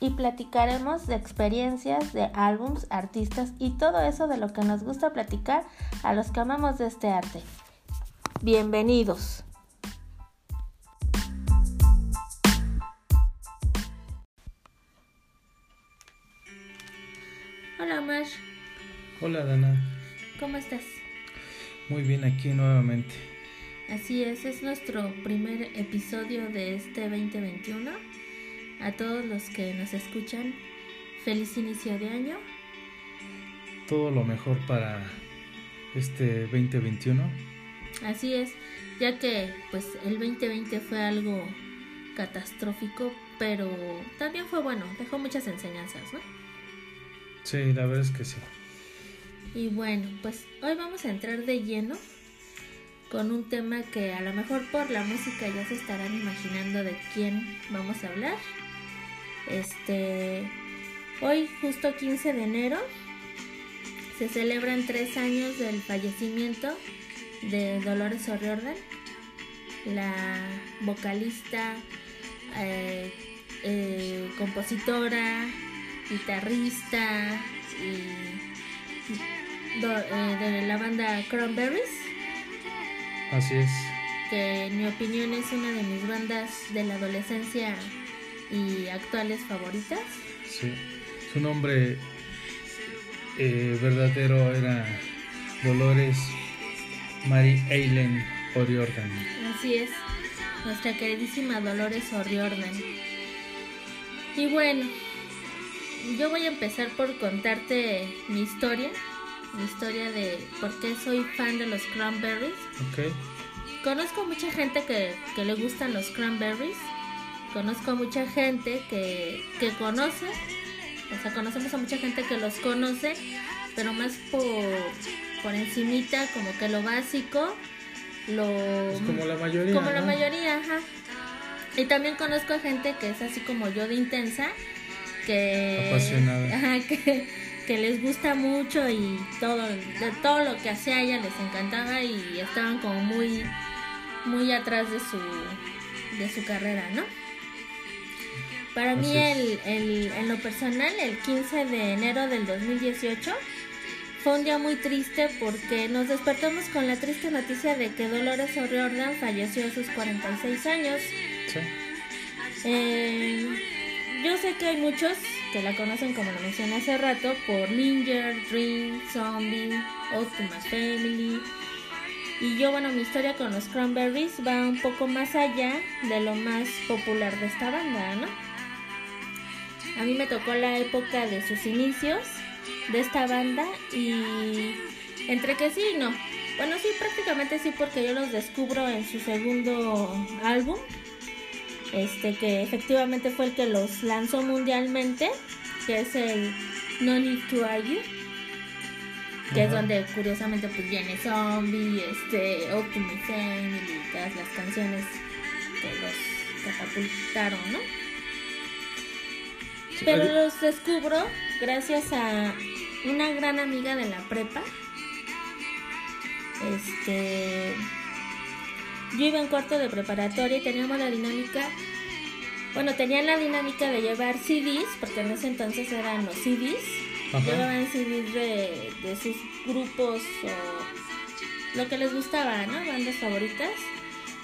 Y platicaremos de experiencias, de álbums, artistas y todo eso de lo que nos gusta platicar a los que amamos de este arte. Bienvenidos. Hola Omar, Hola Dana, ¿cómo estás? muy bien aquí nuevamente. Así es, es nuestro primer episodio de este 2021. A todos los que nos escuchan, feliz inicio de año. Todo lo mejor para este 2021. Así es, ya que pues el 2020 fue algo catastrófico, pero también fue bueno, dejó muchas enseñanzas, ¿no? Sí, la verdad es que sí. Y bueno, pues hoy vamos a entrar de lleno con un tema que a lo mejor por la música ya se estarán imaginando de quién vamos a hablar. Este, hoy justo 15 de enero se celebran tres años del fallecimiento de Dolores O'Riordan, la vocalista, eh, eh, compositora, guitarrista y do- eh, de la banda Cranberries, Así es. que en mi opinión es una de mis bandas de la adolescencia y actuales favoritas. Sí. Su nombre eh, verdadero era Dolores Mary Eileen O'Riordan. Así es, nuestra queridísima Dolores O'Riordan. Y bueno, yo voy a empezar por contarte mi historia, mi historia de por qué soy fan de los Cranberries. Ok. Conozco mucha gente que, que le gustan los Cranberries, conozco mucha gente que, que conoce, o sea, conocemos a mucha gente que los conoce, pero más por, por encimita, como que lo básico, lo... Como la mayoría. Como la mayoría, ajá. Y también conozco a gente que es así como yo de intensa, que, Apasionada. ajá, que, que les gusta mucho y todo, de todo lo que hacía ella les encantaba y estaban como muy, muy atrás de su, de su carrera, ¿no? Para mí, Así el, es. el, en lo personal, el 15 de enero del 2018 fue un día muy triste porque nos despertamos con la triste noticia de que Dolores O'Riordan falleció a sus 46 años. Sí. Eh, yo sé que hay muchos que la conocen, como lo mencioné hace rato, por Linger, Dream, Zombie, Ultimate Family. Y yo, bueno, mi historia con los Cranberries va un poco más allá de lo más popular de esta banda, ¿no? A mí me tocó la época de sus inicios de esta banda y entre que sí y no. Bueno, sí, prácticamente sí, porque yo los descubro en su segundo álbum, este que efectivamente fue el que los lanzó mundialmente, que es el No Need to Argue, que es donde curiosamente pues viene Zombie, este, Optimus Family, y todas las canciones que los catapultaron, ¿no? Pero los descubro gracias a una gran amiga de la prepa. Este. Yo iba en cuarto de preparatoria y teníamos la dinámica. Bueno, tenían la dinámica de llevar CDs, porque en ese entonces eran los CDs. Ajá. Llevaban CDs de, de sus grupos o lo que les gustaba, ¿no? Bandas favoritas.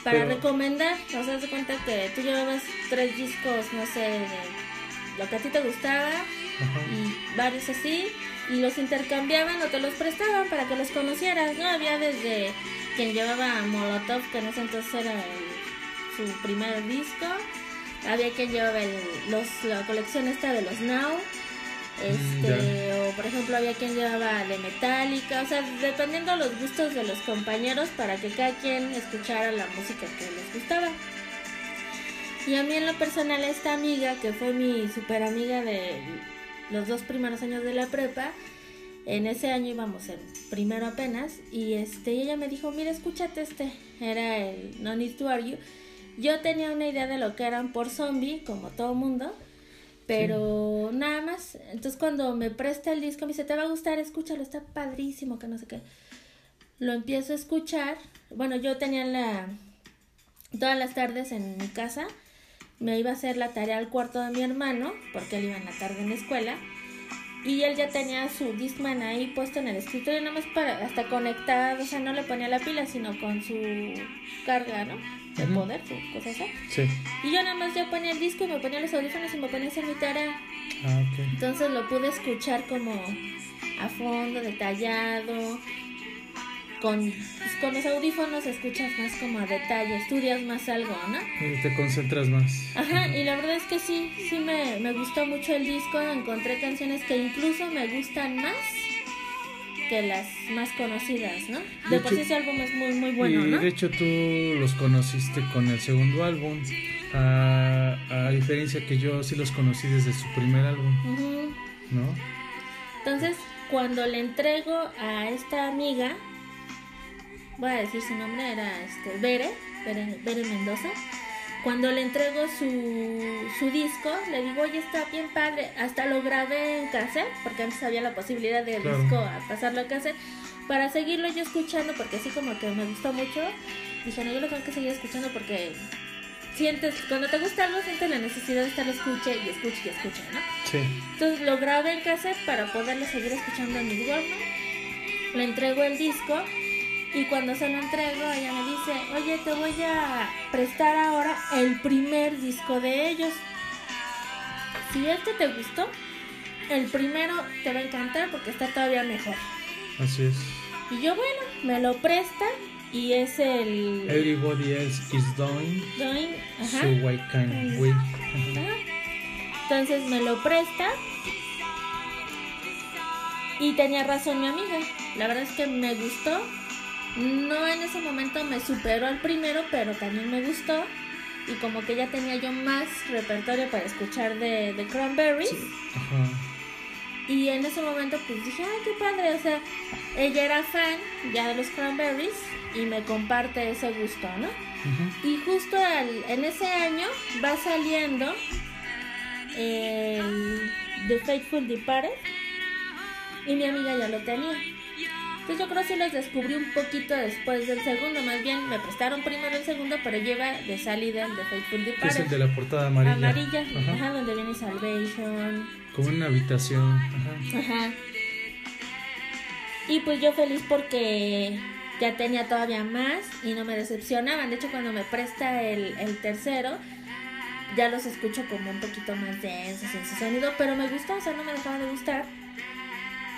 Para Pero- recomendar, o sea, de cuenta que tú llevabas tres discos, no sé, de lo que a ti te gustaba Ajá. y varios así y los intercambiaban o te los prestaban para que los conocieras, ¿no? Había desde quien llevaba Molotov, que en ese entonces era el- su primer disco, había quien llevaba el- los, la colección esta de los Now, este, o por ejemplo había quien llevaba de Metallica, o sea, dependiendo los gustos de los compañeros para que cada quien escuchara la música que les gustaba. Y a mí en lo personal esta amiga, que fue mi super amiga de los dos primeros años de la prepa, En ese año íbamos en primero apenas y este y ella me dijo, mira, escúchate este, era el No Need to Argue. Yo tenía una idea de lo que eran por zombie, como todo mundo, pero nada más. Entonces cuando me presta el disco me dice, te va a gustar, escúchalo, está padrísimo, que no sé qué. Lo empiezo a escuchar. Bueno, yo tenía la todas las tardes en mi casa me iba a hacer la tarea al cuarto de mi hermano, porque él iba en la tarde en la escuela, y él ya tenía su Discman ahí puesto en el escritorio, nada más para, hasta conectado, o sea, no le ponía la pila, sino con su carga, ¿no? De poder, su cosa así. Sí. Y yo nada más ponía el disco y me ponía los audífonos y me ponía a hacer mi tarea. Ah, ok. Entonces lo pude escuchar como a fondo, detallado. Con, pues, con los audífonos escuchas más como a detalle, estudias más algo, ¿no? Y te concentras más. Ajá, y la verdad es que sí, sí me, me gustó mucho el disco, encontré canciones que incluso me gustan más que las más conocidas, ¿no? De, De por sí hecho- ese álbum es muy, muy bueno, y ¿no? de hecho tú los conociste con el segundo álbum, a, a diferencia que yo sí los conocí desde su primer álbum. ¿no? Entonces, cuando le entrego a esta amiga, voy a decir su nombre, era este, Bere, Bere, Bere Mendoza. Cuando le entrego su, su disco, le digo, oye, está bien padre. Hasta lo grabé en cassette, porque antes había la posibilidad del Claro. disco a pasarlo a cassette, para seguirlo yo escuchando, porque así como que me gustó mucho. Dije, no, yo lo tengo que seguir escuchando porque sientes, cuando te gusta algo, sientes la necesidad de estarlo escuche y escuche y escuche, ¿no? Sí. Entonces lo grabé en cassette para poderlo seguir escuchando en mi Walkman. Le entrego el disco y cuando se lo entrego ella me dice, oye, te voy a prestar ahora el primer disco de ellos. Si este te gustó, el primero te va a encantar porque está todavía mejor. Así es. Y yo, bueno, me lo presta y es el... Everybody else is doing, Doing, ajá. so why can't we? Ajá. Ajá. Entonces me lo presta. Y tenía razón mi amiga. La verdad es que me gustó. No en ese momento me superó al primero, pero también me gustó. Y como que ya tenía yo más repertorio para escuchar de, de Cranberries. Ajá. Y en ese momento pues dije, ay, qué padre. O sea, ella era fan ya de los Cranberries y me comparte ese gusto, ¿no? Y justo al- en ese año va saliendo el The Faithful Departed y mi amiga ya lo tenía. Entonces yo creo que sí los descubrí un poquito después del segundo, más bien me prestaron primero el segundo, pero lleva de salida el The Faithful Que es Departed. el de la portada amarilla. Amarilla, Ajá. ajá, donde viene Salvation, Como una habitación. Ajá. Ajá. Y pues yo feliz porque ya tenía todavía más y no me decepcionaban. De hecho, cuando me presta el, el tercero, ya los escucho como un poquito más densos en su sonido, pero me gustó, o sea, no me dejaba de gustar.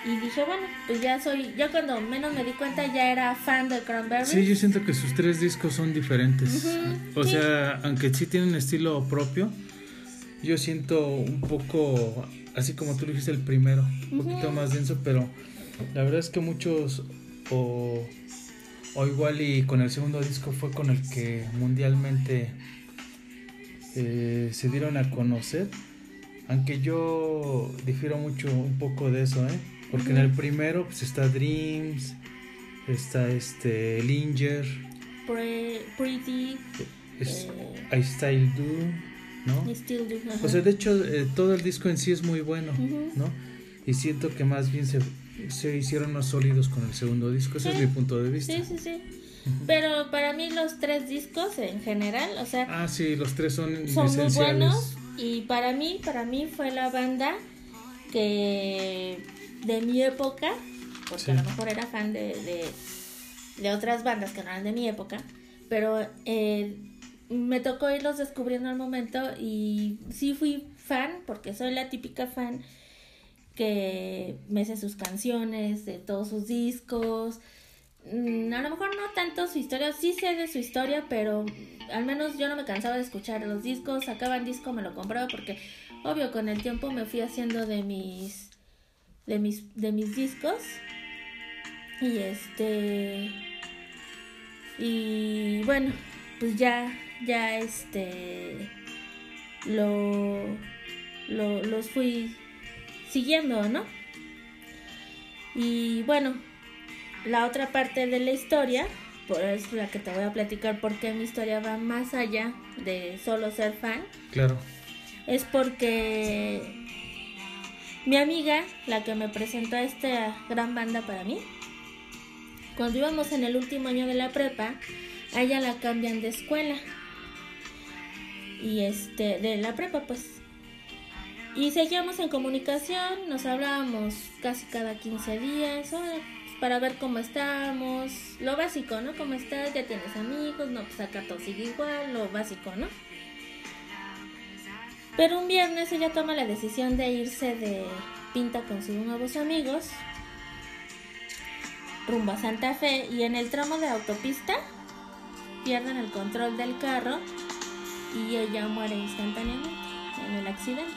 Y dije, bueno, pues ya soy, ya cuando menos me di cuenta ya era fan de Cranberries. Sí, yo siento que sus tres discos son diferentes. O sí. sea, aunque sí tienen estilo propio, yo siento un poco, así como tú dijiste el primero, un poquito más denso, pero la verdad es que muchos, o, o igual y con el segundo disco fue con el que mundialmente eh, se dieron a conocer. Aunque yo difiero mucho un poco de eso, ¿eh? Porque en el primero pues está Dreams, está este Linger, Pre- Pretty, es eh, I Style Do, ¿no? y Still Do. ajá. O sea, de hecho, eh, todo el disco en sí es muy bueno, Ujú. ¿no? Y siento que más bien se, se hicieron más sólidos con el segundo disco, ese Sí. es mi punto de vista. Sí, sí, sí. Pero para mí los tres discos en general, o sea, Ah, sí, los tres son, son muy esenciales. buenos y para mí, para mí fue la banda que de mi época, porque Sí. a lo mejor era fan de, de, de otras bandas que no eran de mi época, pero eh, me tocó irlos descubriendo al momento y sí fui fan, porque soy la típica fan que me sé sus canciones, de todos sus discos. Mm, A lo mejor no tanto su historia, sí sé de su historia, pero al menos yo no me cansaba de escuchar los discos, sacaban disco, me lo compraba porque obvio con el tiempo me fui haciendo de mis de mis de mis discos y este y bueno, pues ya ya este lo, lo los fui siguiendo, ¿no? Y bueno, la otra parte de la historia, por es la que te voy a platicar porque mi historia va más allá de solo ser fan. Claro. Es porque mi amiga, la que me presentó a esta gran banda para mí, cuando íbamos en el último año de la prepa, a ella la cambian de escuela. Y este, de la prepa pues. Y seguíamos en comunicación, nos hablábamos casi cada 15 días, pues, para ver cómo estábamos, lo básico, ¿no? ¿Cómo estás? ¿Ya tienes amigos? No, pues acá todo sigue igual, lo básico, ¿no? Pero un viernes ella toma la decisión de irse de pinta con sus nuevos amigos rumbo a Santa Fe y en el tramo de autopista pierden el control del carro y ella muere instantáneamente en el accidente.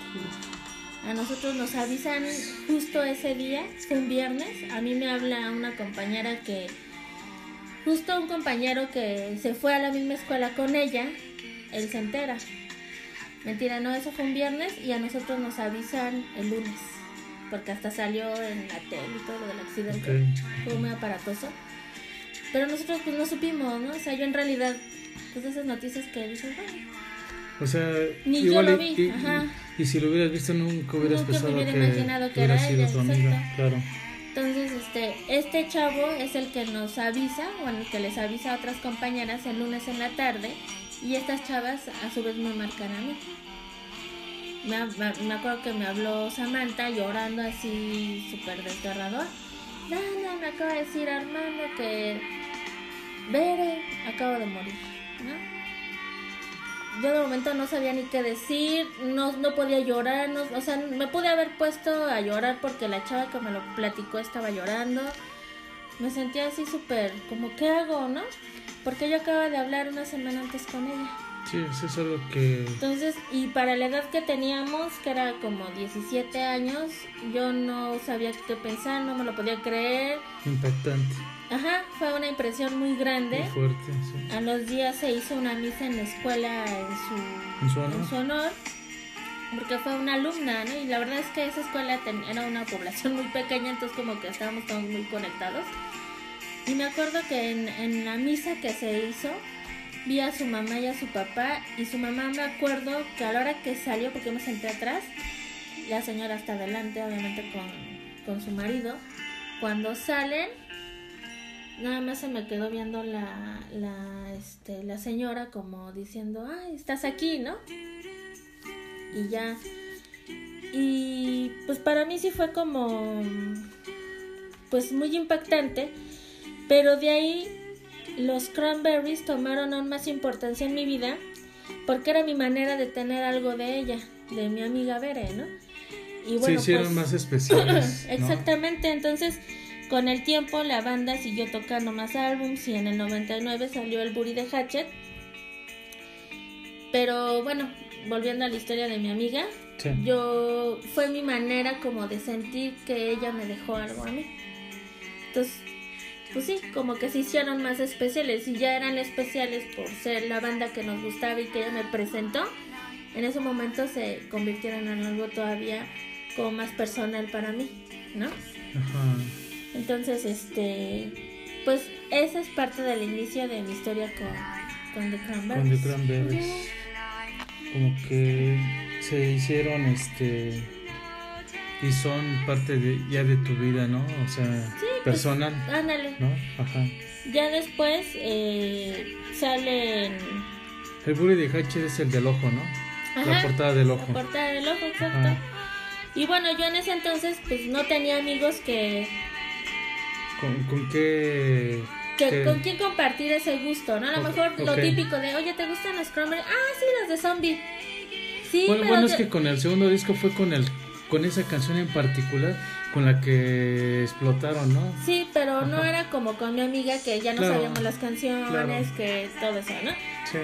A nosotros nos avisan justo ese día, un viernes. A mí me habla una compañera que, justo un compañero que se fue a la misma escuela con ella, él se entera. Mentira, no, eso fue un viernes y a nosotros nos avisan el lunes, porque hasta salió en la tele y todo lo del accidente. Fue muy aparatoso. Pero nosotros pues no supimos, ¿no? O sea, yo en realidad, pues esas noticias que dices, bueno. O sea, Ni igual yo lo vi, y, ajá. y si lo hubieras visto nunca hubieras Nunca pensado hubiera que, imaginado que hubiera era sido ella, tu amiga, claro. Entonces, este, este chavo es el que nos avisa, bueno, el que les avisa a otras compañeras el lunes en la tarde, y estas chavas a su vez me marcan a mí. Me, me- acuerdo que me habló Samantha llorando así súper desgarrador. Dana, me acaba de decir Armando que Bere acaba de morir, ¿no? Yo de momento no sabía ni qué decir, no, no podía llorar, no, o sea, me pude haber puesto a llorar porque la chava que me lo platicó estaba llorando. Me sentía así súper, como, ¿qué hago, no? Porque yo acaba de hablar una semana antes con ella. Sí, eso es algo que... Entonces, y para la edad que teníamos, que era como 17 años, yo no sabía qué pensar, no me lo podía creer. Impactante, Ajá, fue una impresión muy grande. muy fuerte, sí. A los días se hizo una misa en la escuela en su, ¿En su honor? en su honor, porque fue una alumna, ¿no? Y la verdad es que esa escuela ten- era una población muy pequeña, entonces como que estábamos todos muy conectados. Y me acuerdo que en, en la misa que se hizo, vi a su mamá y a su papá, y su mamá me acuerdo que a la hora que salió, porque me senté atrás, la señora está adelante, obviamente con, con su marido, cuando salen, nada más se me quedó viendo la, la, este, la señora como diciendo, ay, estás aquí, ¿no? Y ya. Y pues para mí sí fue como, pues muy impactante, pero de ahí los cranberries tomaron aún más importancia en mi vida porque era mi manera de tener algo de ella, de mi amiga Bere, ¿no? Y Se hicieron pues- más especiales, ¿no? Exactamente, entonces con el tiempo la banda siguió tocando más álbums y en el 99 salió el Buri de Hatchet. Pero bueno, volviendo a la historia de mi amiga, Sí. yo fue mi manera como de sentir que ella me dejó algo a mí. Entonces, pues sí, como que se hicieron más especiales y ya eran especiales por ser la banda que nos gustaba y que ella me presentó. En ese momento se convirtieron en algo todavía como más personal para mí, ¿no? Ajá. Entonces, este, pues esa es parte del inicio de mi historia con, con The Con Cranberries. The Cranberries. Como que se hicieron este y son parte de ya de tu vida, ¿no? O sea, pues, personal, Ándale. ¿no? Ajá. Ya después eh, salen El Buri de Hatchet es el del ojo, ¿no? La Ajá, portada del ojo. la portada del ojo, exacto. Y bueno, yo en ese entonces pues no tenía amigos que, ¿Con, con qué, que qué- con quién compartir ese gusto, ¿no? A lo Ok, mejor lo ok. típico de, oye, ¿te gustan los Cranberries? Ah, sí, los de zombie. Sí, Bueno, pero bueno, es que con el segundo disco fue con el con esa canción en particular con la que explotaron, ¿no? Sí, pero no Ajá. era como con mi amiga que ya no Claro, sabíamos las canciones, claro. que todo eso, ¿no? Sí.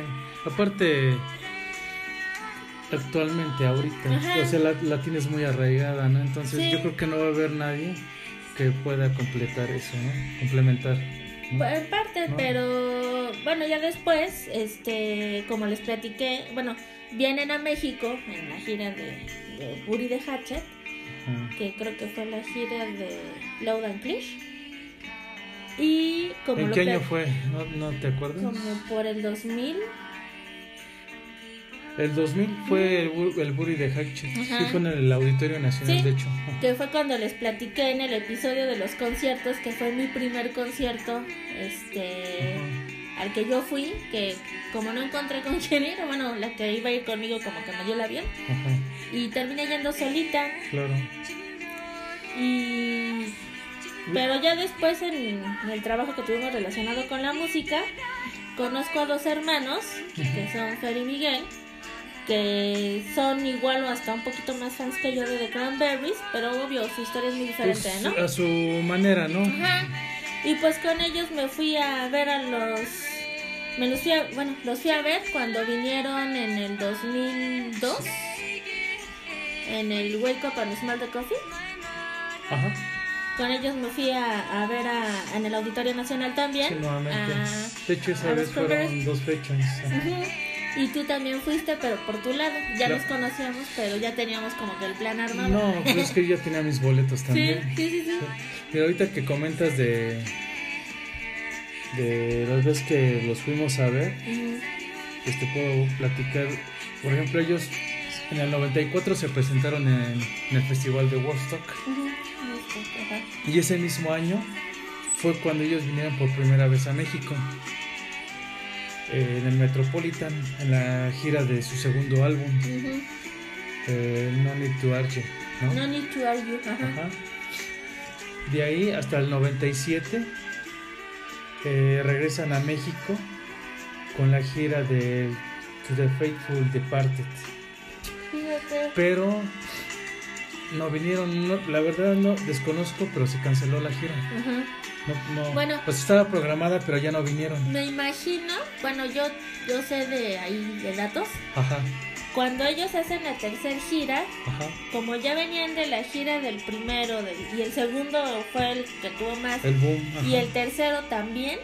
Aparte actualmente ahorita, Ajá. o sea, la, la tienes muy arraigada, ¿no? Entonces Sí. yo creo que no va a haber nadie que pueda completar eso, ¿no? Complementar. ¿no? Pues, En parte, ¿No? pero bueno, ya después, este, como les platiqué, bueno, vienen a México en la gira de, de Buri de Hatchet Que creo que fue la gira de Loud and. Y como ¿En qué año fue? ¿No, no te acuerdas? Como por el 2000. El 2000 fue el, bu- el Buri de Hatchet. Sí, fue en el Auditorio Nacional, Sí. de hecho. que fue cuando les platiqué en el episodio de los conciertos, que fue mi primer concierto, este, Ajá. al que yo fui, que como no encontré con quién ir, bueno, la que iba a ir conmigo como que me dio el avión, Ajá, y terminé yendo solita, claro. y... Pero ya después en, en el trabajo que tuvimos relacionado con la música, conozco a dos hermanos, que son Fer y Miguel, que son igual o hasta un poquito más fans que yo de The Cranberries, pero obvio, su historia es muy diferente, Pues, ¿no? A su manera, ¿no? Ajá. Y pues con ellos me fui a ver a los. Me los fui a, bueno, los fui a ver cuando vinieron en el 2002 en el Wake Up and Smell the Coffee. Ajá. Con ellos me fui a, a ver a, en el Auditorio Nacional también. Sí, nuevamente. a- de hecho, esa vez fueron dos fechas. Ujú. Y tú también fuiste, pero por tu lado. Ya Claro. nos conocíamos, pero ya teníamos como que el plan armado. No, pues es que yo tenía mis boletos sí, también. sí, sí, sí. Pero ahorita que comentas de. de las veces que los fuimos a ver, Ujú. pues te puedo platicar. Por ejemplo, ellos en el 94 se presentaron en, en el Festival de Woodstock. Y ese mismo año fue cuando ellos vinieron por primera vez a México. eh, en el Metropolitan, en la gira de su segundo álbum, eh, No Need to Argue. ¿no? No need to argue. Ajá. Ajá. De ahí hasta el 97 eh, regresan a México con la gira de To the Faithful Departed. Pero no vinieron, no- la verdad no desconozco, pero se canceló la gira. No, no, Bueno. pues estaba programada, pero ya no vinieron. Me imagino, bueno, yo, yo sé de ahí de datos. Ajá, Cuando ellos hacen la tercera gira, ajá. como ya venían de la gira del primero del- y el segundo fue el que tuvo más El boom. Y el tercero también,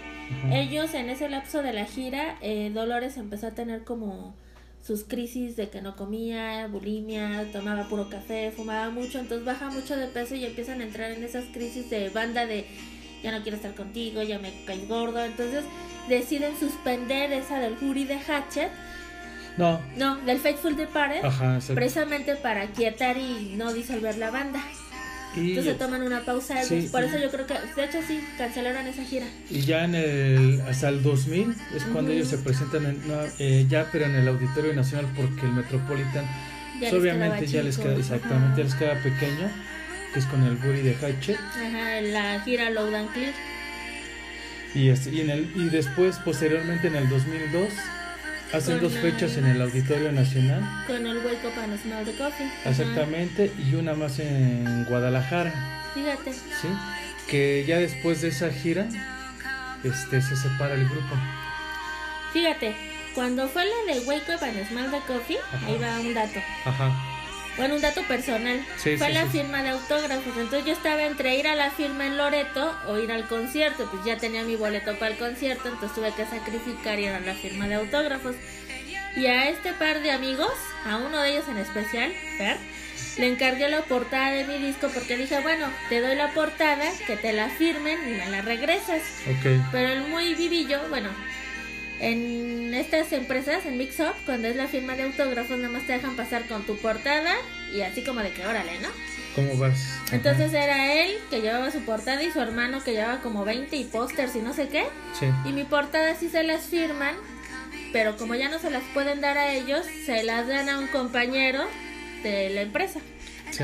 ajá. ellos en ese lapso de la gira, eh, Dolores empezó a tener como sus crisis de que no comía, bulimia, tomaba puro café, fumaba mucho, entonces baja mucho de peso y empiezan a entrar en esas crisis de banda de ya no quiero estar contigo, ya me caes gordo, entonces deciden suspender esa del Jury de Hatchet, No, no, del Faithful Departed, ajá, exacto. precisamente para quietar y no disolver la banda. Y, Entonces toman una pausa, ellos, Sí, por y- eso yo creo que, de hecho sí, cancelaron esa gira. y ya en el, hasta el 2000 es cuando Ujú. ellos se presentan en, no, eh, ya, pero en el Auditorio Nacional, porque el Metropolitan, Ya pues, obviamente ya les queda, exactamente, ya les queda pequeño, que es con el Buri de Hatchet. Ajá, la gira Loud and Clear. Y, este, y, en el, y después, posteriormente, en el 2002, hacen dos fechas en el Auditorio Nacional. Con el Wake Up and Smell the Coffee. Ajá. Exactamente, y una más en Guadalajara, Fíjate. ¿sí? Que ya después de esa gira, este, se separa el grupo. Fíjate, cuando fue la de Wake Up and Smell the Coffee, Ajá. ahí va un dato. Ajá, Bueno, un dato personal. Sí, fue sí, la sí. firma de autógrafos. Entonces yo estaba entre ir a la firma en Loreto o ir al concierto. Pues ya tenía mi boleto para el concierto, entonces tuve que sacrificar ir a la firma de autógrafos. Y a este par de amigos, a uno de ellos en especial, Fer, le encargué la portada de mi disco porque dije, bueno, te doy la portada, que te la firmen y me la regresas. ok. Pero el muy vivillo, bueno, en estas empresas, en Mix Up, cuando es la firma de autógrafos, nada más te dejan pasar con tu portada y así como de que órale, ¿no? ¿Cómo vas? Ajá. Entonces era él que llevaba su portada y su hermano que llevaba como 20 y pósters y no sé qué. Sí, Y mi portada sí se las firman, pero como ya no se las pueden dar a ellos, se las dan a un compañero de la empresa. sí.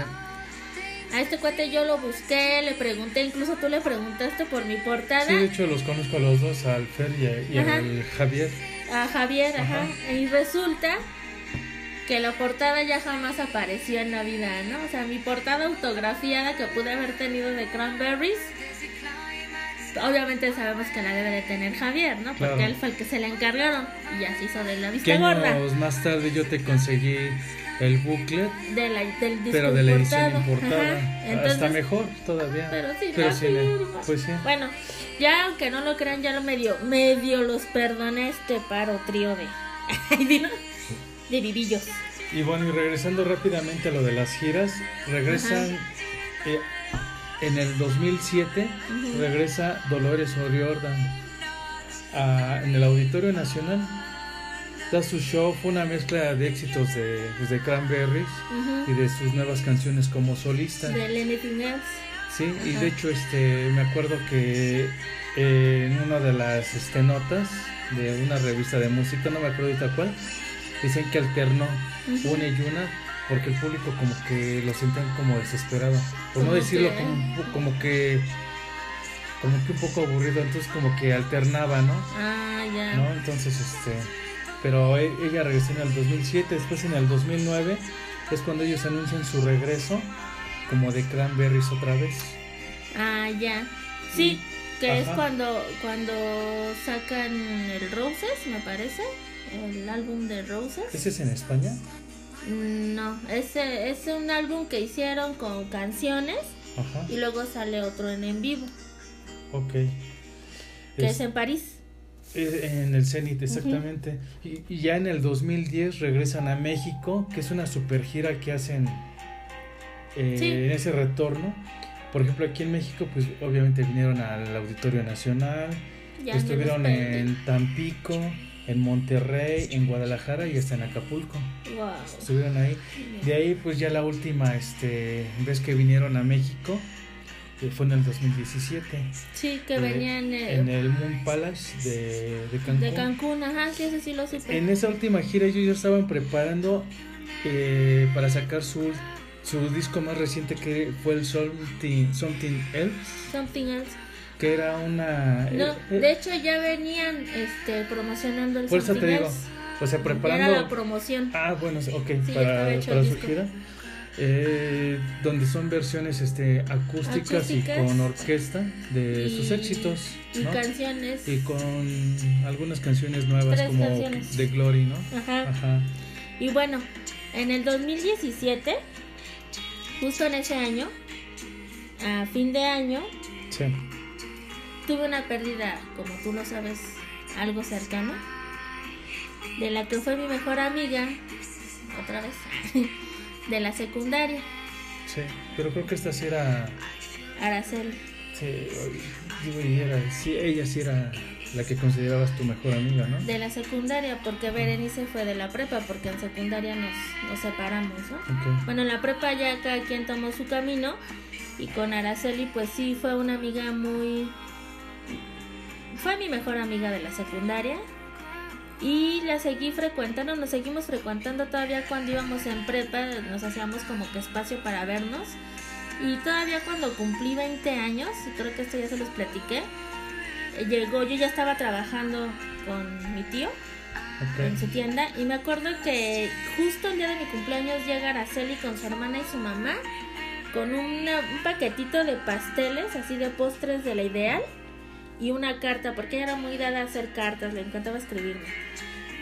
A este cuate yo lo busqué, le pregunté, incluso tú le preguntaste por mi portada. Sí, de hecho los conozco a los dos, al Fer y, a- y Ajá. al Javier. a Javier, ajá. Ajá. Y resulta que la portada ya jamás apareció en la vida, ¿no? O sea, mi portada autografiada que pude haber tenido de Cranberries, obviamente sabemos que la debe de tener Javier, ¿no? Porque Claro. él fue el que se la encargaron y ya se hizo de la vista gorda. más tarde yo te conseguí el booklet, De la, del disco pero de la edición importada. Ajá. Entonces, Hasta mejor todavía. Pero sí, Pero firma. pues sí. Bueno, ya aunque no lo crean, ya lo medio, medio los perdoné este paro trío de, de vivillos. Y bueno, y regresando rápidamente a lo de las giras, regresan eh, en el 2007, Ujú. regresa Dolores O'Riordan a- en el Auditorio Nacional. Da su show, fue una mezcla de éxitos de, pues, de Cranberries y de sus nuevas canciones como solista. Del Anything Else. Sí, y de hecho este me acuerdo que eh, en una de las este, notas de una revista de música, no me acuerdo ahorita cuál, dicen que alternó una y una porque el público como que lo sentían como desesperado, por no decirlo que- como, po- como que como que un poco aburrido, entonces como que alternaba, ¿no? Ah, ya. ¿no? Entonces, este, pero e- ella regresó en el 2007, después en el 2009 es cuando ellos anuncian su regreso como de Cranberries otra vez. Ah, ya. Sí, que es cuando cuando sacan el Roses, me parece. El álbum de Roses. ¿Ese es en España? Mm, No, ese es un álbum que hicieron con canciones Ajá, y luego sale otro en en vivo, ok. que es, Es- en París. Es en el Zenit, exactamente. y, y ya en el 2010 regresan a México, que es una super gira que hacen eh, Sí. en ese retorno. Por ejemplo, aquí en México, pues obviamente vinieron al Auditorio Nacional, Ya estuvieron en Tampico, en Monterrey, en Guadalajara y hasta en Acapulco. Wow. Estuvieron ahí. De ahí, pues ya la última este, vez que vinieron a México eh, fue en el 2017, Sí, que eh, venían eh, en el Moon Palace de, de Cancún. de Cancún, ajá, sí, ese sí lo supe. En esa última gira ellos ya estaban preparando eh, para sacar su, su disco más reciente que fue el Something, Something Else, Something else. que era una... No, eh, eh, de hecho ya venían este promocionando el Por eso Something te digo, Else. o sea, preparando... Era la promoción. Ah, bueno, ok, Sí, para, para el su gira. Eh, donde son versiones este, acústicas, Acústicas. y con orquesta de Y- sus éxitos. Y ¿no? canciones. Y con algunas canciones nuevas Tres como canciones. The Glory, ¿no? Ajá. Ajá. Y bueno, en el 2017, justo en ese año, a fin de año, Sí. tuve una pérdida, como tú lo sabes, algo cercana, de la que fue mi mejor amiga, otra vez, de la secundaria, Sí, pero creo que esta sí era. Araceli. Sí, digo, y era, sí, ella sí era la que considerabas tu mejor amiga, ¿no? De la secundaria, porque Berenice fue de la prepa, porque en secundaria nos, nos separamos, ¿no? Bueno, en la prepa ya cada quien tomó su camino y con Araceli pues sí fue una amiga muy... Fue mi mejor amiga de la secundaria y la seguí frecuentando, nos seguimos frecuentando todavía cuando íbamos en prepa, nos hacíamos como que espacio para vernos. Y todavía cuando cumplí 20 años, y creo que esto ya se los platiqué, eh, llegó, yo ya estaba trabajando con mi tío en su tienda y me acuerdo que justo el día de mi cumpleaños llega Araceli con su hermana y su mamá con una- un paquetito de pasteles así de postres de la ideal y una carta porque ella era muy dada a hacer cartas le encantaba escribirme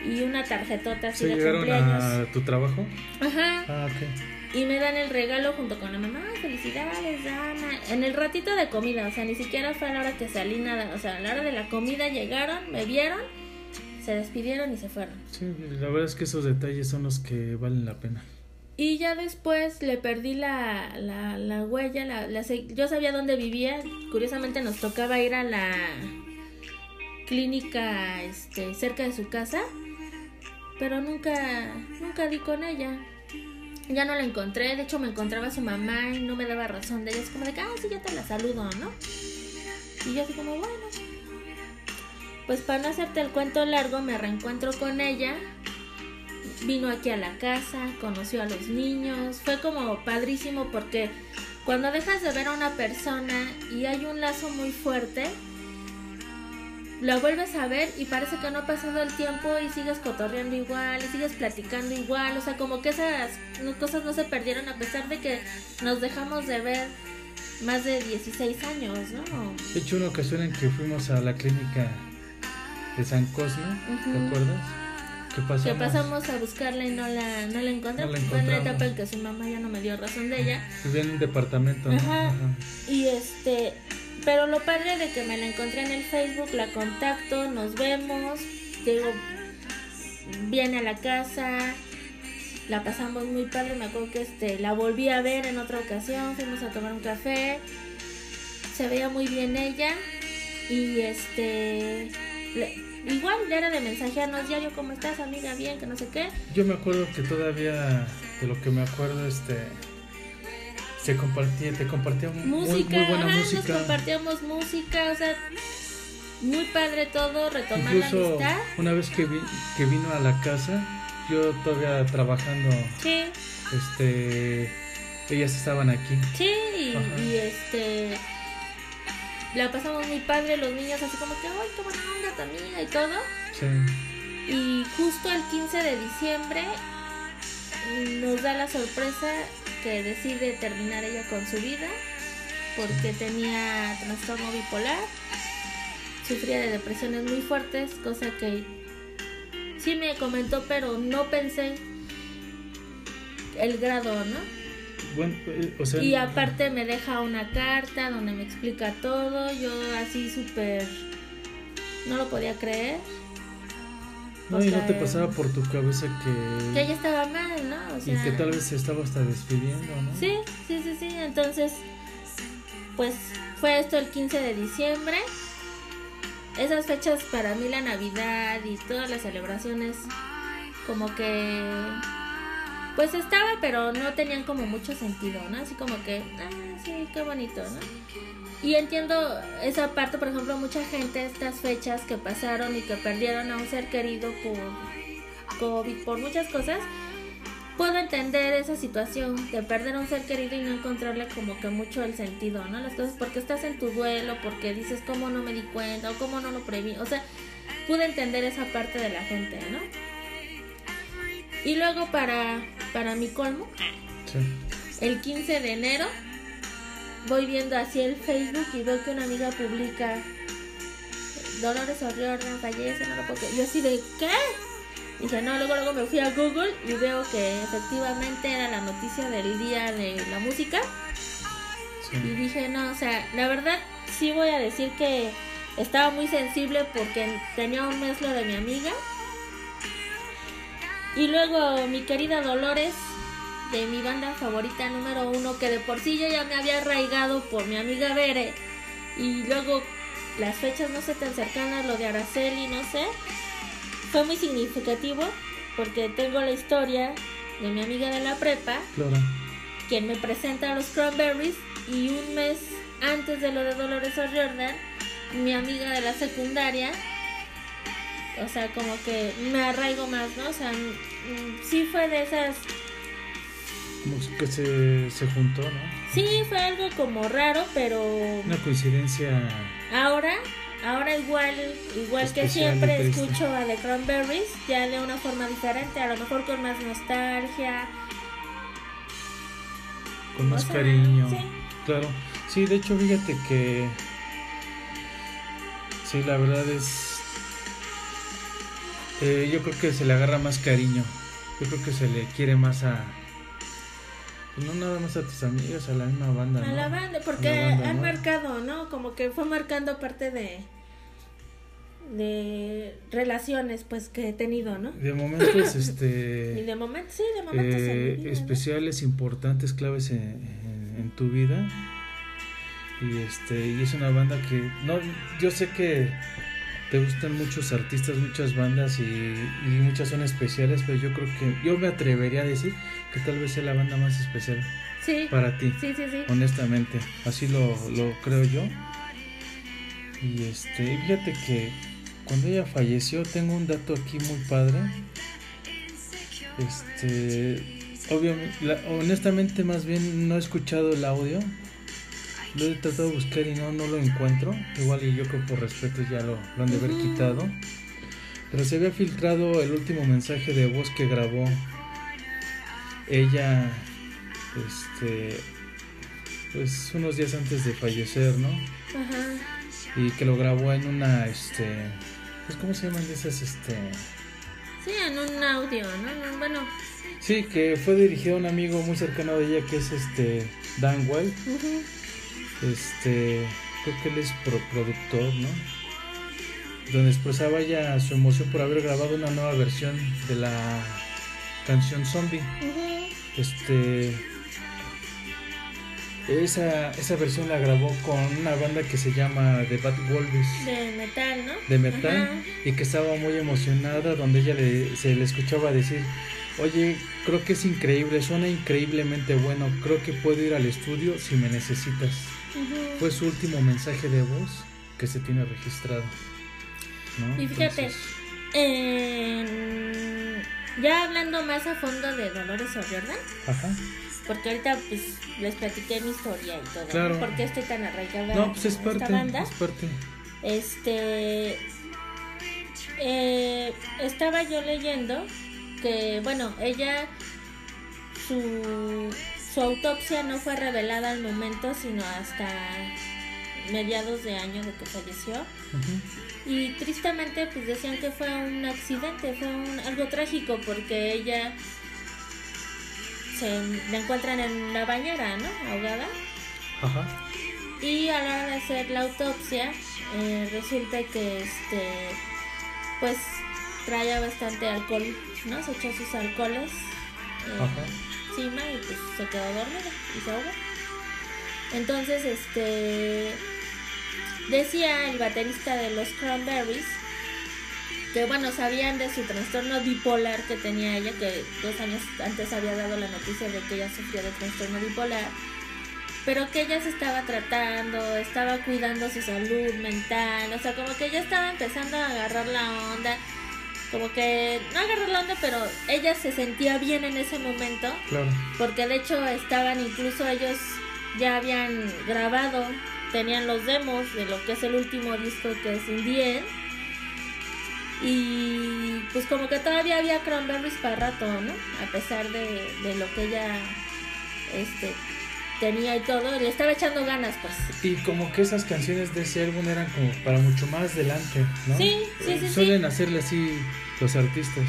y una tarjetota así ¿Se de llegaron cumpleaños a tu trabajo? ajá Ah, ok. y me dan el regalo junto con la mamá "Ay, felicidades Ana en el ratito de comida o sea ni siquiera fue a la hora que salí nada o sea a la hora de la comida llegaron me vieron se despidieron y se fueron Sí, la verdad es que esos detalles son los que valen la pena. Y ya después le perdí la, la, la huella, la, la yo sabía dónde vivía, curiosamente nos tocaba ir a la clínica este, cerca de su casa, pero nunca, nunca di con ella. Ya no la encontré, de hecho me encontraba su mamá y no me daba razón de ella, es como de que, ah, sí, yo te la saludo, ¿no? Y yo así como, bueno. Pues para no hacerte el cuento largo, me reencuentro con ella vino aquí a la casa, conoció a los niños, fue como padrísimo porque cuando dejas de ver a una persona y hay un lazo muy fuerte, la vuelves a ver y parece que no ha pasado el tiempo y sigues cotorreando igual y sigues platicando igual, o sea, como que esas cosas no se perdieron a pesar de que nos dejamos de ver más de 16 años, ¿no? De hecho, una ocasión en que fuimos a la clínica de San Cosme, ¿te acuerdas? Que pasamos. Que pasamos a buscarla y no la, no la encontramos. No Fue en la etapa en que su mamá ya no me dio razón de ella. Vivía en un departamento, ¿no? Ajá. Y este, pero lo padre de que me la encontré en el Facebook, la contacto, nos vemos, digo, viene a la casa la pasamos muy padre, me acuerdo que este, la volví a ver en otra ocasión, fuimos a tomar un café, se veía muy bien ella y este igual ya era de mensajearnos diario cómo estás amiga bien que no sé qué yo me acuerdo que todavía de lo que me acuerdo este se compartía te compartía música, muy, buena música nos compartíamos música o sea muy padre todo retomar la amistad. una vez que que vino a la casa yo todavía trabajando sí. este ellas estaban aquí. Sí y este la pasamos muy padre, los niños así como que, ay, qué buena onda tu amiga y todo. Sí. Y justo el 15 de diciembre nos da la sorpresa que decide terminar ella con su vida porque tenía trastorno bipolar, sufría de depresiones muy fuertes, cosa que sí me comentó, pero no pensé el grado, ¿no? Eh, y aparte me deja una carta donde me explica todo, yo así súper... No lo podía creer. No, y no te pasaba por tu cabeza que... Que ella estaba mal, ¿no? y que tal vez se estaba hasta despidiendo, ¿no? Sí, sí, sí, sí. Entonces, pues fue esto el 15 de diciembre. Esas fechas para mí, la Navidad y todas las celebraciones, como que pues estaba, pero no tenían como mucho sentido, ¿no? Así como que, ah, sí, qué bonito, ¿no? Y entiendo esa parte, por ejemplo, mucha gente, estas fechas que pasaron y que perdieron a un ser querido por COVID, por muchas cosas, puedo entender esa situación de perder a un ser querido y no encontrarle como que mucho el sentido, ¿no? Las cosas porque estás en tu duelo, porque dices cómo no me di cuenta o cómo no lo preví, o sea, pude entender esa parte de la gente, ¿no? Y luego para, para mi colmo, el 15 de enero, voy viendo así el Facebook y veo que una amiga publica Dolores O'Riordan fallece, no lo puedo Yo así de ¿qué? Dije, no, luego, luego me fui a Google y veo que efectivamente era la noticia del día de la música. Y dije, no, o sea, la verdad sí voy a decir que estaba muy sensible porque tenía un mes lo de mi amiga y luego mi querida Dolores, de mi banda favorita número uno, que de por sí yo ya me había arraigado por mi amiga Bere. Y luego las fechas no sé tan cercanas, lo de Araceli, no sé. Fue muy significativo porque tengo la historia de mi amiga de la prepa, quien me presenta a los Cranberries y un mes antes de lo de Dolores O'Riordan, mi amiga de la secundaria o sea, como que me arraigo más, ¿no? O sea, sí fue de esas... Como que se, se juntó, ¿no? Sí, fue algo como raro, pero... Una coincidencia... Ahora, ahora igual, igual que siempre escucho a The Cranberries, ya de una forma diferente, a lo mejor con más nostalgia. Con más cariño. ¿sí? Claro. Sí, de hecho, fíjate que... Sí, la verdad es eh, yo creo que se le agarra más cariño. Yo creo que se le quiere más a. Pues no nada más a tus amigos, a la misma banda. A la banda, porque han marcado, ¿no? Como que fue marcando parte de de relaciones pues que he tenido, ¿no? De momentos este y de momentos sí, de momentos eh, especiales, importantes, claves en, en, tu vida. Y este y es una banda que no yo sé que te gustan muchos artistas, muchas bandas y, muchas son especiales, pero yo creo que yo me atrevería a decir que tal vez sea la banda más especial para ti. Sí, sí, sí. Honestamente, así lo, lo creo yo. Y este, fíjate que cuando ella falleció, tengo un dato aquí muy padre. Este, obviamente, honestamente, más bien no he escuchado el audio lo he tratado de buscar y no, no lo encuentro. Igual y yo creo por respeto ya lo, han de haber quitado. Pero se había filtrado el último mensaje de voz que grabó ella, este, pues unos días antes de fallecer, ¿no? Ajá. Y que lo grabó en una, este, pues cómo se llaman esas, este. Sí, en un audio, ¿no? Bueno. Sí, que fue dirigido a un amigo muy cercano de ella que es este Dan Well. Este, creo que él es productor, ¿no? Donde expresaba ya su emoción por haber grabado una nueva versión de la canción Zombie. Este esa, esa versión la grabó con una banda que se llama The Bad Wolves. De metal, ¿no? De metal. Y que estaba muy emocionada, donde ella le, se le escuchaba decir, oye, creo que es increíble, suena increíblemente bueno, creo que puedo ir al estudio si me necesitas. Fue su último mensaje de voz que se tiene registrado. Y fíjate, ya hablando más a fondo de Dolores O'Riordan. Ajá porque ahorita pues les platiqué mi historia y todo. Claro. ¿Por qué estoy tan arraigada no, pues es parte, esta banda? Es parte. Este eh, estaba yo leyendo que bueno, ella su su autopsia no fue revelada al momento, sino hasta mediados de año de que falleció. Y tristemente pues decían que fue un accidente, fue un, algo trágico porque ella se la encuentran en la bañera, ¿no? Ahogada. Ajá. Y a la hora de hacer la autopsia, eh, resulta que este, pues traía bastante alcohol, ¿no? Se echó sus alcoholes eh, y pues se quedó dormida y se ahogó. Entonces, este, decía el baterista de los Cranberries que bueno, sabían de su trastorno bipolar que tenía ella, que dos años antes había dado la noticia de que ella sufría de trastorno bipolar, pero que ella se estaba tratando, estaba cuidando su salud mental, o sea, como que ella estaba empezando a agarrar la onda, como que no agarrar la onda, pero ella se sentía bien en ese momento, claro. porque de hecho estaban incluso ellos ya habían grabado, tenían los demos de lo que es el último disco que es Indien y pues como que todavía había cranberries para rato, ¿no? A pesar de, de lo que ella este, tenía y todo, le estaba echando ganas, pues. Y como que esas canciones de ese álbum eran como para mucho más adelante, ¿no? Sí, sí, sí. Suelen hacerle así los artistas.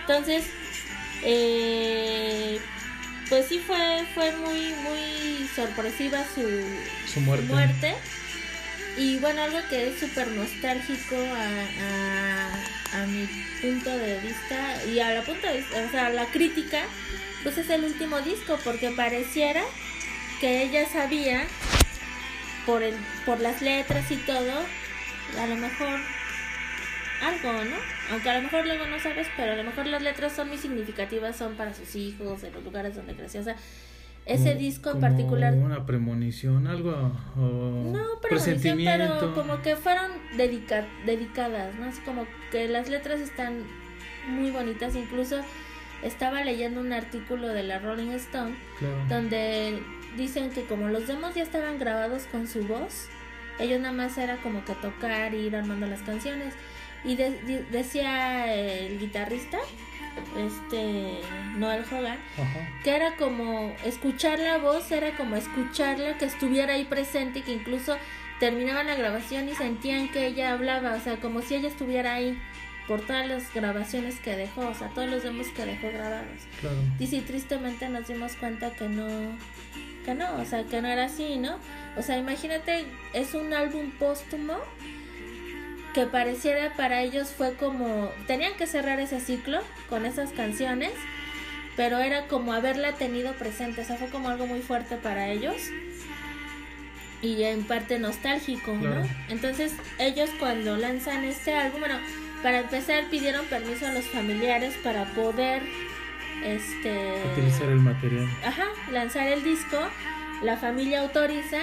Entonces, eh, pues sí fue, fue muy, muy sorpresiva su, Su muerte. Y bueno, algo que es súper nostálgico a, a, mi punto de vista y a la punto de o sea, la crítica, pues es el último disco porque pareciera que ella sabía por el por las letras y todo, a lo mejor algo, ¿no? Aunque a lo mejor luego no sabes, pero a lo mejor las letras son muy significativas, son para sus hijos, en los lugares donde creció, o sea, ese disco en particular. Una premonición, algo. no, premonición, pero como que fueron dedicadas, ¿no? Así como que las letras están muy bonitas. Incluso estaba leyendo un artículo de la Rolling Stone donde dicen que como los demos ya estaban grabados con su voz, ellos nada más era como que tocar y ir armando las canciones. Y decía el guitarrista este Noel Hogan, que era como escuchar la voz, era como escucharla, que estuviera ahí presente y que incluso terminaban la grabación y sentían que ella hablaba, o sea, como si ella estuviera ahí por todas las grabaciones que dejó, o sea, todos los demos que dejó grabados. Y si tristemente nos dimos cuenta que no, que no, o sea, que no era así, ¿no? O sea, imagínate, es un álbum póstumo que pareciera para ellos fue como tenían que cerrar ese ciclo con esas canciones pero era como haberla tenido presente o sea fue como algo muy fuerte para ellos y en parte nostálgico ¿no? entonces ellos cuando lanzan este álbum bueno para empezar pidieron permiso a los familiares para poder este utilizar el material. ajá lanzar el disco. La familia autoriza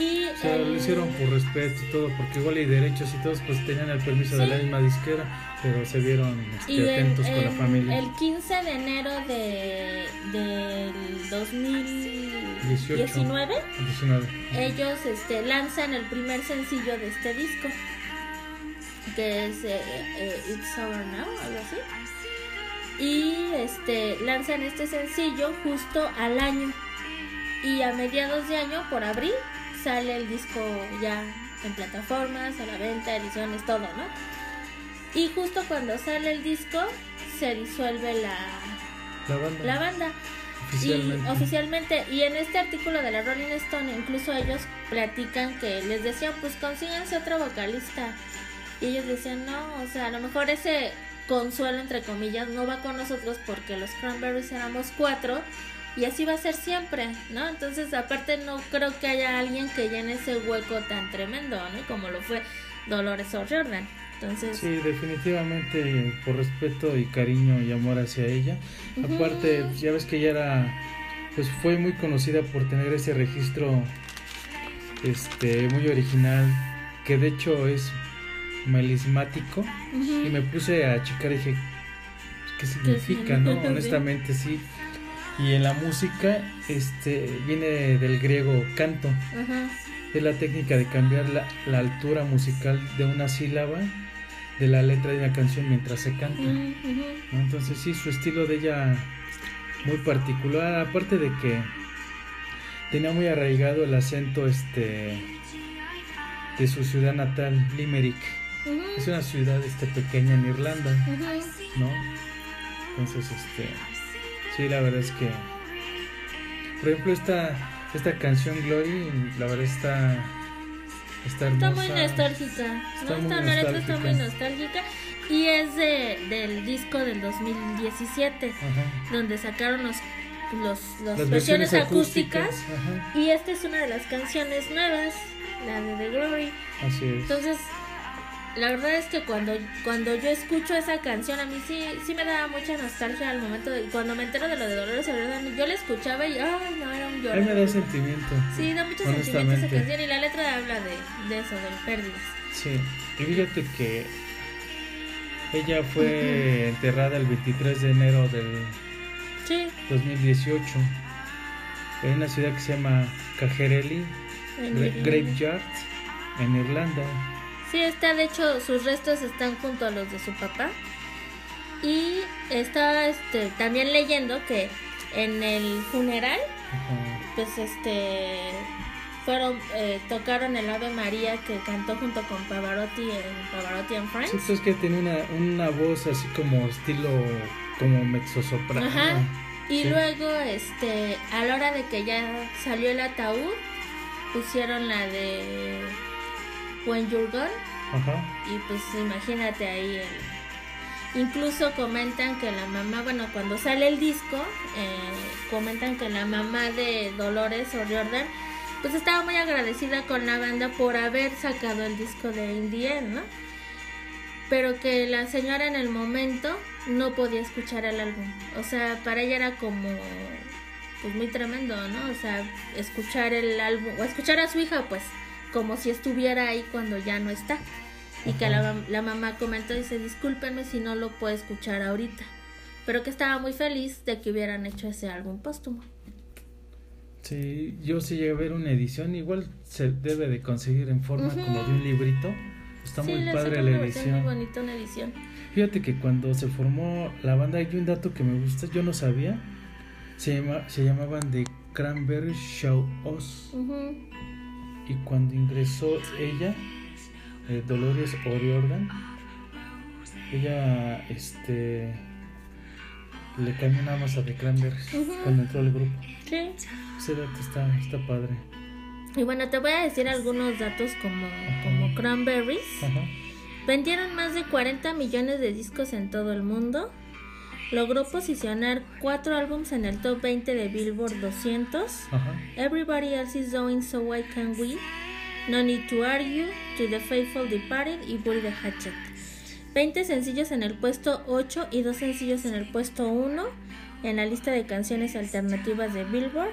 y o sea, lo hicieron por respeto y todo, porque igual hay derechos y todos pues tenían el permiso de la misma disquera, pero se vieron este, atentos con la familia. El 15 de enero de, del 2019, ellos este, lanzan el primer sencillo de este disco, que es eh, eh, It's Over Now, algo así. Y este, lanzan este sencillo justo al año. Y a mediados de año, por abril, sale el disco ya en plataformas, a la venta, ediciones, todo, ¿no? Y justo cuando sale el disco, se disuelve la, la banda. Oficialmente. Y oficialmente, y en este artículo de la Rolling Stone, incluso ellos platican que les decían, pues consíganse otro vocalista. Y ellos decían, no, o sea, a lo mejor ese consuelo, entre comillas, no va con nosotros porque los Cranberries éramos cuatro y así va a ser siempre, ¿no? Entonces, aparte, no creo que haya alguien que llene ese hueco tan tremendo, ¿no? Como lo fue Dolores O'Riordan. Entonces, Sí, definitivamente por respeto y cariño y amor hacia ella. Aparte, pues, ya ves que ella era, pues fue muy conocida por tener ese registro, este, muy original, que de hecho es melismático. Y me puse a checar y dije, ¿qué significa, no? Honestamente sí. Y en la música, este, viene del griego canto. Ajá. Es la técnica de cambiar la, la altura musical de una sílaba de la letra de una canción mientras se canta. Entonces sí, su estilo de ella muy particular, aparte de que tenía muy arraigado el acento este de su ciudad natal, Limerick. Es una ciudad este pequeña en Irlanda. ¿no? Entonces, este sí, la verdad es que por ejemplo esta esta canción Glory, la verdad está está Está muy nostálgica, Está ¿no? muy Esta neta está muy nostálgica. nostálgica y es de, del disco del 2017, Ajá. donde sacaron los, los, las Las versiones, acústicas, Ajá. y esta es una de las canciones nuevas, la de The Glory. Así es. Entonces, la verdad es que cuando, cuando yo escucho esa canción, a mí sí, sí me daba mucha nostalgia al momento de cuando me entero de lo de Dolores O'Riordan, yo la escuchaba y ay, no, era un lloro. me da sentimiento. Sí, da mucho sentimiento esa canción y la letra habla de, de eso, de pérdidas. Sí, y fíjate que ella fue enterrada el 23 de enero del Sí, 2018 en una ciudad que se llama Irlanda. Graveyard en Irlanda. Sí, está, de hecho, sus restos están junto a los de su papá. Y está este, también leyendo que en el funeral, Ajá. pues este fueron eh, tocaron el Ave María que cantó junto con Pavarotti en Pavarotti and Friends. Sí, pues que tenía una, una voz así como estilo como mezzosoprano. Ajá. Y Sí. luego, este, a la hora de que ya salió el ataúd, pusieron la de When You're Gone. Ajá. Y pues imagínate ahí. el- Incluso comentan que la mamá, bueno, cuando sale el disco, eh, comentan que la mamá de Dolores O'Riordan, pues estaba muy agradecida con la banda por haber sacado el disco de Indie ¿no? Pero que la señora en el momento no podía escuchar el álbum. O sea, para ella era como, pues muy tremendo, ¿no? O sea, escuchar el álbum, o escuchar a su hija, pues, como si estuviera ahí cuando ya no está. Y que la, mam- la mamá comentó, dice, discúlpenme si no lo puedo escuchar ahorita. Pero que estaba muy feliz de que hubieran hecho ese álbum póstumo. Sí, yo sí llegué a ver una edición, igual se debe de conseguir en forma como de un librito. Está sí, muy padre la versión muy edición. bonita, una edición. Fíjate que cuando se formó la banda hay un dato que me gusta, yo no sabía. Se, llama, se llamaban The Cranberry Show Us. Ujú. Y cuando ingresó ella, eh, Dolores O'Riordan, ella este le cambió nada más a The Cranberries cuando entró al grupo. Sí. Ese dato está, está padre. Y bueno, te voy a decir algunos datos como, como Cranberries. Ajá. Vendieron más de 40 millones de discos en todo el mundo. Logró posicionar cuatro álbums en el top 20 de Billboard 200. Ajá. Everybody Else Is Doing So Why Can't We, No Need to Argue, To the Faithful Departed y Bury the Hatchet. 20 sencillos en el puesto 8 y 2 sencillos en el puesto 1 en la lista de canciones alternativas de Billboard.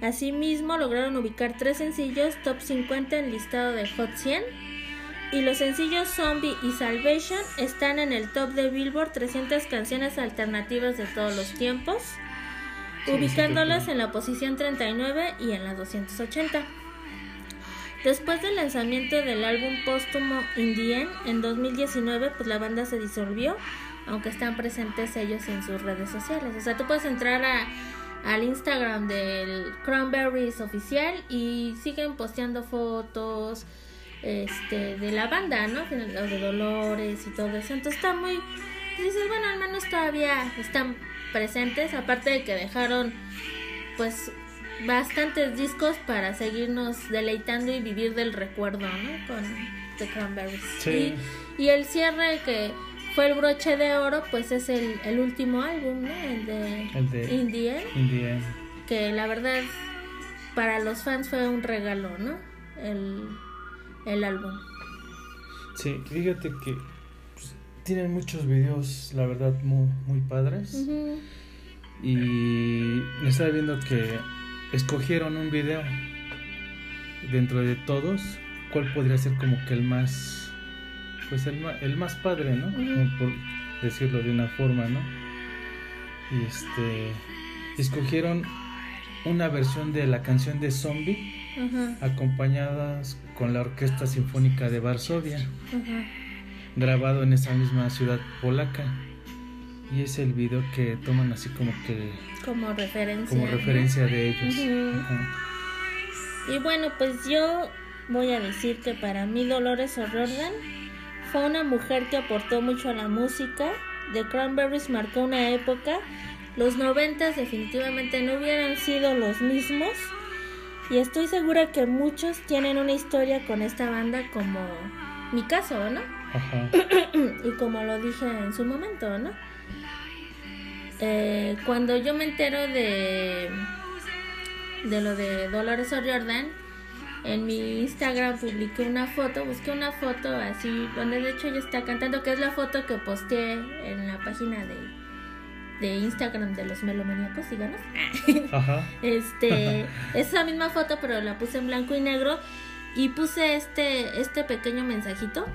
Asimismo, lograron ubicar 3 sencillos top 50 en listado de Hot 100 y los sencillos Zombie y Salvation están en el top de Billboard 300 canciones alternativas de todos los tiempos Sí, ubicándolas en la posición 39 y en la 280. Después del lanzamiento del álbum póstumo In the End, en 2019, pues la banda se disolvió, aunque están presentes ellos en sus redes sociales. O sea, tú puedes entrar a, al Instagram del Cranberries oficial y siguen posteando fotos este, de la banda, ¿no? Los de Dolores y todo eso. Entonces está muy... Dices, bueno, al menos todavía están presentes, aparte de que dejaron pues bastantes discos para seguirnos deleitando y vivir del recuerdo, ¿no? Con The Cranberries. Sí. Y, y el cierre que fue el broche de oro, pues es el, el último álbum, ¿no? El de, El de Indie, Indie. que la verdad para los fans fue un regalo, ¿no? El, el álbum. Sí, fíjate que pues, tienen muchos videos, la verdad, muy, muy padres. Y me estaba viendo que escogieron un video dentro de todos, cuál podría ser como que el más, pues el, ma- el más padre, ¿no? Por decirlo de una forma, ¿no? Y este, escogieron una versión de la canción de Zombie acompañadas con la Orquesta Sinfónica de Varsovia, grabado en esa misma ciudad polaca. Y es el video que toman así como que Como referencia. como referencia de ellos. Y bueno, pues yo voy a decir que para mí Dolores O'Riordan fue una mujer que aportó mucho a la música. The Cranberries marcó una época. Los noventas definitivamente no hubieran sido los mismos. Y estoy segura que muchos tienen una historia con esta banda como mi caso, ¿no? Ajá. y como lo dije en su momento, ¿no? Eh, cuando yo me entero de de lo de Dolores O'Riordan, en mi Instagram publiqué una foto, busqué una foto así, donde de hecho ella está cantando, que es la foto que posteé en la página de, de Instagram de los melomaníacos, síganos. Ajá. Este, esa misma foto, pero la puse en blanco y negro y puse este, este pequeño mensajito.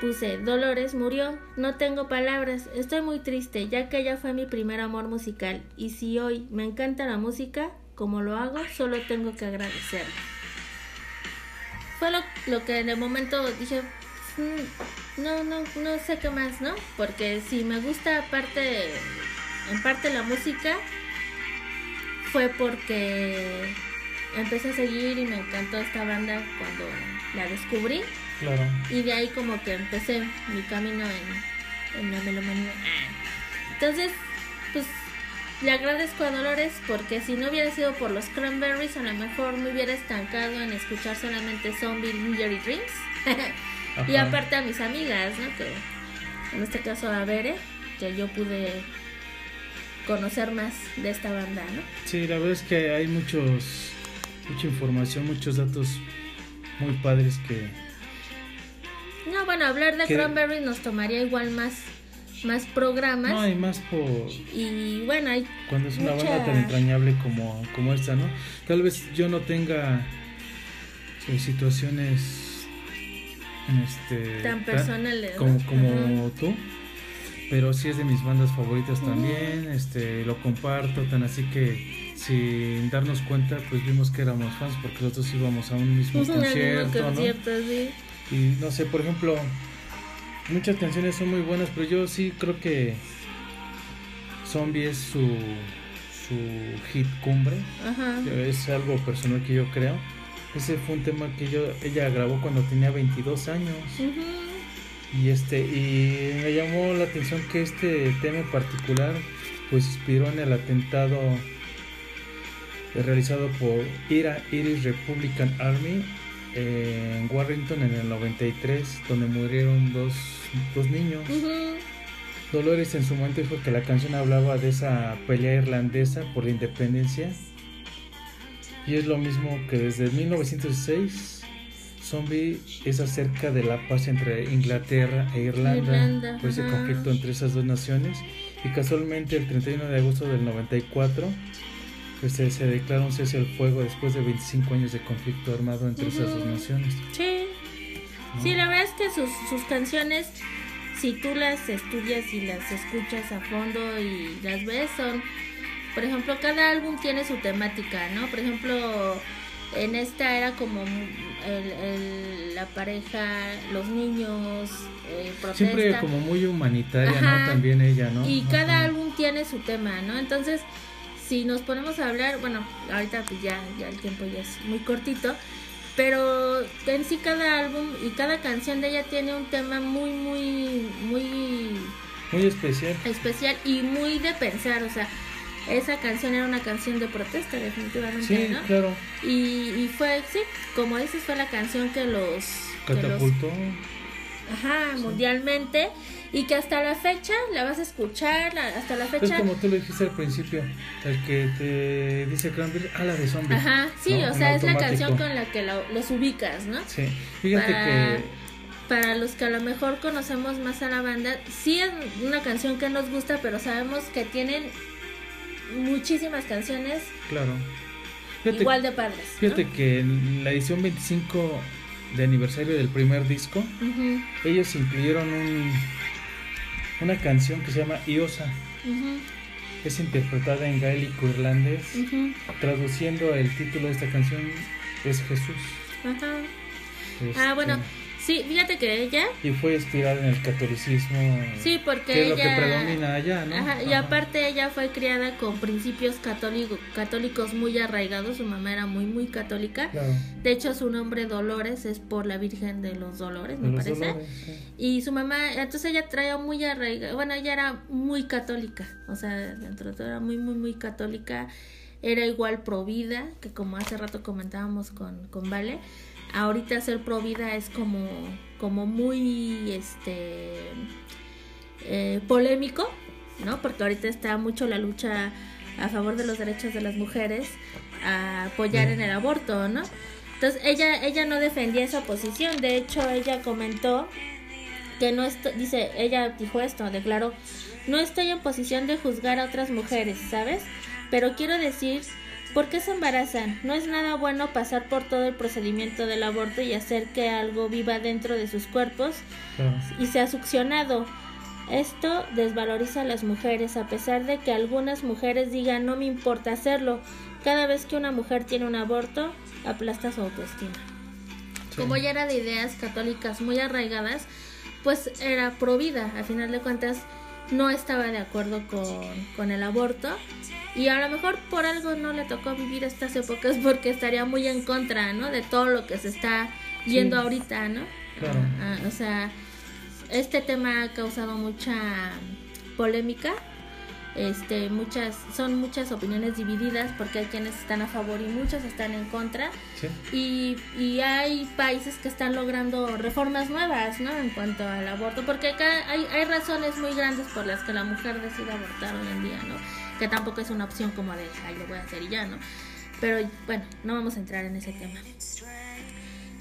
Puse, Dolores murió, no tengo palabras, estoy muy triste, ya que ella fue mi primer amor musical, y si hoy me encanta la música, como lo hago, solo tengo que agradecerle. Fue lo, lo que en el momento dije, "Mm, no, no, no sé qué más, ¿no? Porque si me gusta aparte, en parte la música, fue porque empecé a seguir y me encantó esta banda cuando la descubrí Claro. y de ahí como que empecé mi camino en, en la melomanía. Entonces, pues le agradezco a Dolores porque si no hubiera sido por los Cranberries a lo mejor me hubiera estancado en escuchar solamente Zombie, Ginger y Y aparte a mis amigas, ¿no? Que en este caso a Bere, que yo pude conocer más de esta banda, ¿no? Sí, la verdad es que hay muchos, mucha información, muchos datos muy padres que No, bueno, hablar de Que- Cranberries nos tomaría igual más, más programas. no hay más por Y bueno, hay cuando es una Mucha- banda tan entrañable como, como esta, ¿no? Tal vez yo no tenga eh, situaciones este, tan personales. ¿no? como, como tú, pero sí es de mis bandas favoritas también, este, lo comparto, tan así que sin darnos cuenta, pues vimos que éramos fans porque nosotros íbamos a un mismo concierto, ¿no? concierto, sí. Y no sé, por ejemplo, muchas canciones son muy buenas, pero yo sí creo que Zombie es su, su hit cumbre. Ajá. Es algo personal que yo creo. Ese fue un tema que yo, ella grabó cuando tenía 22 años. Y este y me llamó la atención que este tema en particular pues inspiró en el atentado realizado por IRA Irish Republican Army eh, en Warrington en el 93 donde murieron dos, dos niños. Dolores en su momento dijo que la canción hablaba de esa pelea irlandesa por la independencia y es lo mismo que desde 1906 Zombie es acerca de la paz entre Inglaterra e Irlanda, Irlanda, por ese ajá. conflicto entre esas dos naciones y casualmente el 31 de agosto del 94 pues, se, se declara un cese al fuego después de 25 años de conflicto armado entre esas dos naciones. Sí. ¿no? Sí, la verdad es que sus, sus canciones, si tú las estudias y las escuchas a fondo y las ves, son, por ejemplo, cada álbum tiene su temática, ¿no? Por ejemplo, en esta era como el, el- la pareja, los niños, eh, protesta. Siempre como muy humanitaria, Ajá. ¿no? También ella, ¿no? Y cada álbum tiene su tema, ¿no? Entonces, si nos ponemos a hablar, bueno, ahorita pues ya, ya el tiempo ya es muy cortito, pero en sí cada álbum y cada canción de ella tiene un tema muy, muy, muy Muy especial. especial y muy de pensar, o sea, esa canción era una canción de protesta definitivamente, Sí, ¿no? claro. Y, y fue, sí, como dices, fue la canción que los... que los- Catapultó. Ajá, mundialmente. Y que hasta la fecha la vas a escuchar, la- hasta la Es fecha. como tú lo dijiste al principio, el que te dice Cranberry, ah, la de zombie. Ajá, sí, ¿no? o En sea, es la canción con la que lo- los ubicas, ¿no? Sí, fíjate para, que para los que a lo mejor conocemos más a la banda, sí es una canción que nos gusta, pero sabemos que tienen muchísimas canciones Claro. Fíjate, igual de padres. ¿no? fíjate que en la edición 25 de aniversario del primer disco, ellos incluyeron un, una canción que se llama Iosa. Es interpretada en gaélico irlandés. Traduciendo el título de esta canción es Jesús. ajá. Este, Ah, bueno, sí, fíjate que ella, Y fue inspirada en el catolicismo. sí, porque que es lo ella... que predomina allá, ¿no? Ajá, y Ajá. aparte ella fue criada con principios católico, católicos muy arraigados, su mamá era muy muy católica. Claro, De hecho su nombre Dolores es por la Virgen de los Dolores, me los parece. dolores, sí. Y su mamá, entonces ella traía muy arraigada, bueno, ella era muy católica, o sea, dentro de todo era muy, muy, muy católica, era igual pro vida, que como hace rato comentábamos con, con Vale, ahorita ser pro vida es como, como muy, este, eh, polémico, ¿no? Porque ahorita está mucho la lucha a favor de los derechos de las mujeres, a apoyar en el aborto, ¿no? Entonces ella, ella no defendía esa posición, de hecho ella comentó que no esto, dice, ella dijo esto, declaró, no estoy en posición de juzgar a otras mujeres, ¿sabes? Pero quiero decir, ¿por qué se embarazan? No es nada bueno pasar por todo el procedimiento del aborto y hacer que algo viva dentro de sus cuerpos y sea succionado. Esto desvaloriza a las mujeres, a pesar de que algunas mujeres digan no me importa hacerlo. Cada vez que una mujer tiene un aborto, aplasta su autoestima. Sí. Como ella era de ideas católicas muy arraigadas, pues era pro vida. A final de cuentas, no estaba de acuerdo con, con el aborto. Y a lo mejor por algo no le tocó vivir estas épocas porque estaría muy en contra, ¿no? De todo lo que se está viendo Sí. ahorita, ¿no? Claro. Ah, o sea, este tema ha causado mucha polémica. Este, muchas, son muchas opiniones divididas porque hay quienes están a favor y muchos están en contra. Sí. Y, y hay países que están logrando reformas nuevas, ¿no? En cuanto al aborto, porque acá hay, hay razones muy grandes por las que la mujer decide abortar hoy en día, ¿no? Que tampoco es una opción como de, ay, lo voy a hacer y ya, ¿no? Pero bueno, no vamos a entrar en ese tema.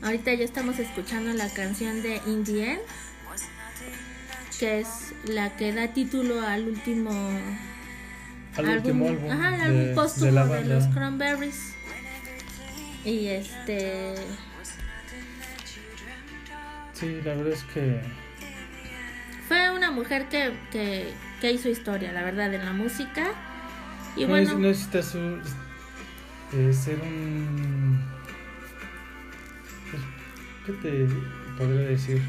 Ahorita ya estamos escuchando la canción de In the End, que es la que da título al último Al último álbum. ajá, el de- póstumo la de, los Cranberries. Y este Sí, la verdad es que fue una mujer que, que, que hizo historia, la verdad, en la música. Y no, bueno, no necesitas un- eh, ser un. pues, ¿Qué te podría decir?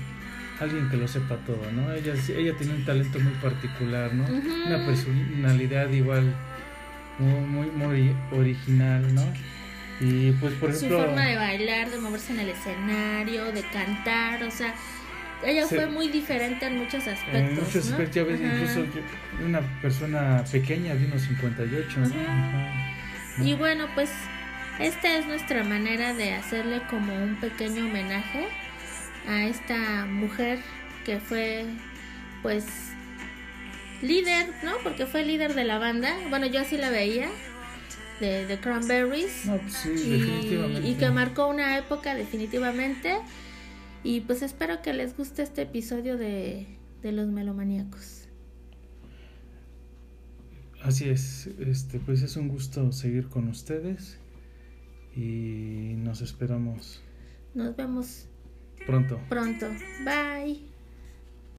Alguien que lo sepa todo, ¿no? Ella, ella tiene un talento muy particular, ¿no? Una personalidad igual muy, muy, muy original, ¿no? Y pues, por su ejemplo. forma de bailar, de moverse en el escenario, de cantar, o sea, ella fue muy diferente en muchos aspectos. En muchos ¿no? aspectos, ya ves, Ajá. incluso una persona pequeña de unos 58, ¿no? Ajá. Ajá. Y bueno, pues esta es nuestra manera de hacerle como un pequeño homenaje a esta mujer que fue pues líder, ¿no? Porque fue líder de la banda. Bueno, yo así la veía de Cranberries. No, pues sí, y, definitivamente. y que marcó una época definitivamente. Y pues espero que les guste este episodio de, de los melomaníacos. Así es, este, pues es un gusto seguir con ustedes y nos esperamos Nos vemos pronto. pronto. Bye.